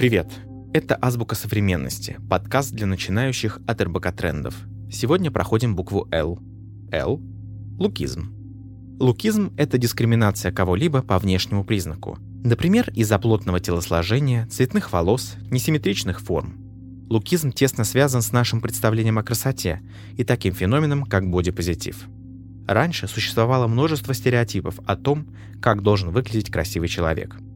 Привет! Это «Азбука современности», подкаст для начинающих от РБК трендов. Сегодня проходим букву «Л». «Л» — лукизм. Лукизм — это дискриминация кого-либо по внешнему признаку. Например, из-за плотного телосложения, цветных волос, несимметричных форм. Лукизм тесно связан с нашим представлением о красоте и таким феноменом, как бодипозитив. Раньше существовало множество стереотипов о том, как должен выглядеть красивый человек —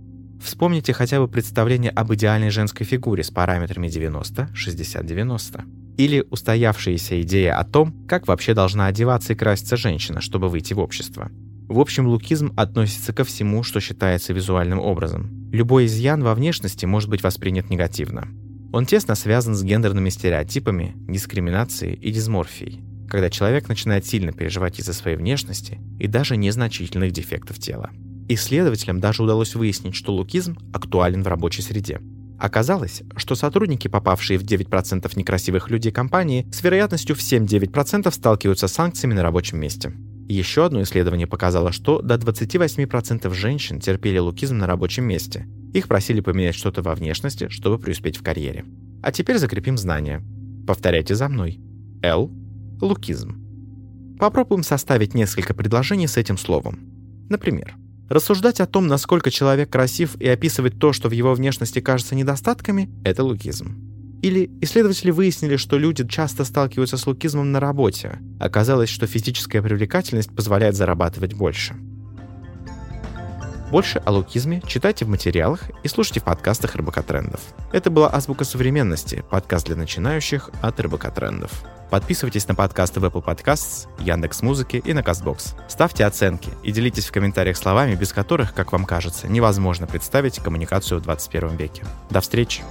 Вспомните хотя бы представление об идеальной женской фигуре с параметрами 90, 60, 90. Или устоявшаяся идея о том, как вообще должна одеваться и краситься женщина, чтобы выйти в общество. В общем, лукизм относится ко всему, что считается визуальным образом. Любой изъян во внешности может быть воспринят негативно. Он тесно связан с гендерными стереотипами, дискриминацией и дисморфией, когда человек начинает сильно переживать из-за своей внешности и даже незначительных дефектов тела. Исследователям даже удалось выяснить, что лукизм актуален в рабочей среде. Оказалось, что сотрудники, попавшие в 9% некрасивых людей компании, с вероятностью в 7-9% сталкиваются с санкциями на рабочем месте. Еще одно исследование показало, что до 28% женщин терпели лукизм на рабочем месте. Их просили поменять что-то во внешности, чтобы преуспеть в карьере. А теперь закрепим знания. Повторяйте за мной. Л. Лукизм. Попробуем составить несколько предложений с этим словом. Например, Рассуждать о том, насколько человек красив и описывать то, что в его внешности кажется недостатками – это лукизм. Или исследователи выяснили, что люди часто сталкиваются с лукизмом на работе. Оказалось, что физическая привлекательность позволяет зарабатывать больше. Больше о лукизме читайте в материалах и слушайте в подкастах РБК Трендов. Это была «Азбука современности», подкаст для начинающих от РБК Трендов. Подписывайтесь на подкасты в Apple Podcasts, Яндекс Музыки и на Castbox. Ставьте оценки и делитесь в комментариях словами, без которых, как вам кажется, невозможно представить коммуникацию в 21 веке. До встречи!